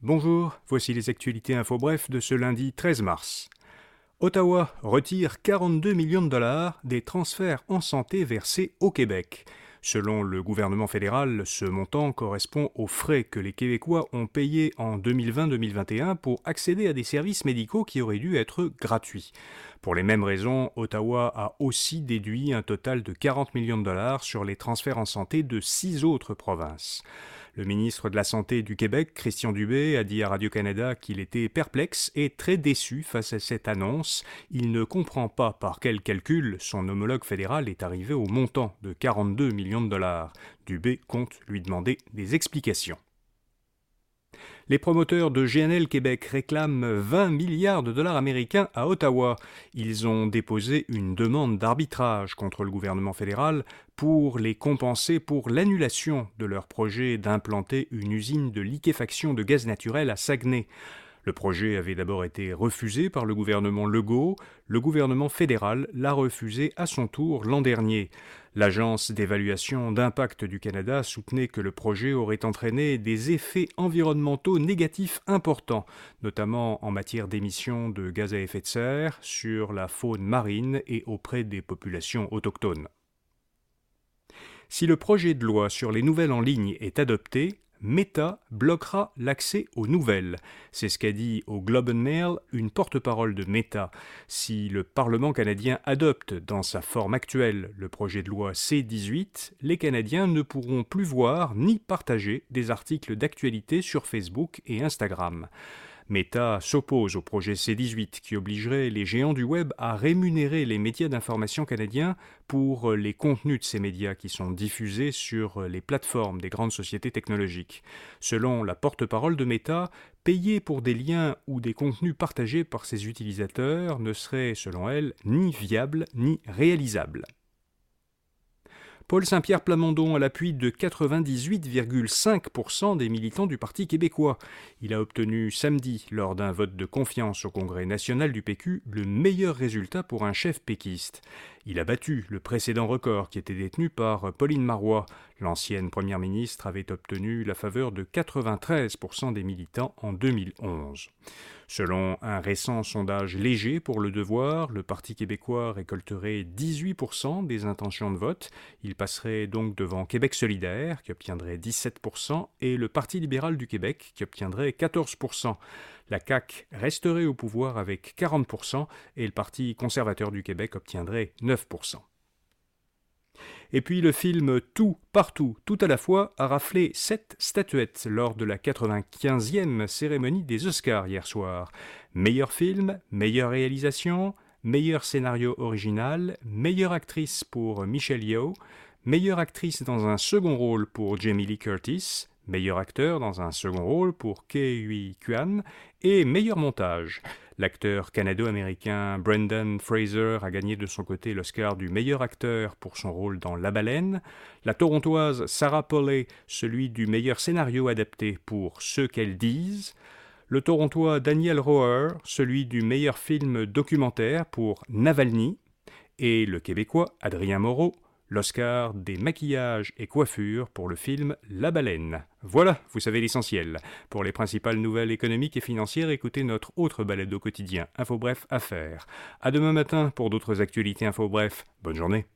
Bonjour, voici les actualités info bref de ce lundi 13 mars. Ottawa retire 42 millions de dollars des transferts en santé versés au Québec. Selon le gouvernement fédéral, ce montant correspond aux frais que les Québécois ont payés en 2020-2021 pour accéder à des services médicaux qui auraient dû être gratuits. Pour les mêmes raisons, Ottawa a aussi déduit un total de 40 millions de dollars sur les transferts en santé de six autres provinces. Le ministre de la Santé du Québec, Christian Dubé, a dit à Radio-Canada qu'il était perplexe et très déçu face à cette annonce. Il ne comprend pas par quel calcul son homologue fédéral est arrivé au montant de 42 millions de dollars. Dubé compte lui demander des explications. Les promoteurs de GNL Québec réclament 20 milliards de dollars américains à Ottawa. Ils ont déposé une demande d'arbitrage contre le gouvernement fédéral pour les compenser pour l'annulation de leur projet d'implanter une usine de liquéfaction de gaz naturel à Saguenay. Le projet avait d'abord été refusé par le gouvernement Legault, le gouvernement fédéral l'a refusé à son tour l'an dernier. L'Agence d'évaluation d'impact du Canada soutenait que le projet aurait entraîné des effets environnementaux négatifs importants, notamment en matière d'émissions de gaz à effet de serre sur la faune marine et auprès des populations autochtones. Si le projet de loi sur les nouvelles en ligne est adopté, Meta bloquera l'accès aux nouvelles. C'est ce qu'a dit au Globe and Mail une porte-parole de Meta. Si le Parlement canadien adopte dans sa forme actuelle le projet de loi C-18, les Canadiens ne pourront plus voir ni partager des articles d'actualité sur Facebook et Instagram. Meta s'oppose au projet C18 qui obligerait les géants du web à rémunérer les médias d'information canadiens pour les contenus de ces médias qui sont diffusés sur les plateformes des grandes sociétés technologiques. Selon la porte-parole de Meta, payer pour des liens ou des contenus partagés par ses utilisateurs ne serait, selon elle, ni viable ni réalisable. Paul Saint-Pierre Plamondon à l'appui de 98,5% des militants du Parti québécois. Il a obtenu samedi, lors d'un vote de confiance au Congrès national du PQ, le meilleur résultat pour un chef péquiste. Il a battu le précédent record qui était détenu par Pauline Marois. L'ancienne première ministre avait obtenu la faveur de 93% des militants en 2011. Selon un récent sondage léger pour le devoir, le Parti québécois récolterait 18% des intentions de vote. Il passerait donc devant Québec solidaire, qui obtiendrait 17%, et le Parti libéral du Québec, qui obtiendrait 14%. La CAQ resterait au pouvoir avec 40% et le Parti conservateur du Québec obtiendrait 9%. Et puis le film Tout, partout, tout à la fois a raflé sept statuettes lors de la 95e cérémonie des Oscars hier soir. Meilleur film, meilleure réalisation, meilleur scénario original, meilleure actrice pour Michelle Yeoh, meilleure actrice dans un second rôle pour Jamie Lee Curtis, meilleur acteur dans un second rôle pour Ke Kuan et meilleur montage. L'acteur canado-américain Brendan Fraser a gagné de son côté l'Oscar du meilleur acteur pour son rôle dans La Baleine, la torontoise Sarah Polley celui du meilleur scénario adapté pour Ce qu'elles disent, le torontois Daniel Roher celui du meilleur film documentaire pour Navalny, et le québécois Adrien Moreau l'Oscar des maquillages et coiffures pour le film La Baleine. Voilà, vous savez l'essentiel. Pour les principales nouvelles économiques et financières, écoutez notre autre balade au quotidien, Info Bref Affaires. À demain matin pour d'autres actualités Info Bref. Bonne journée.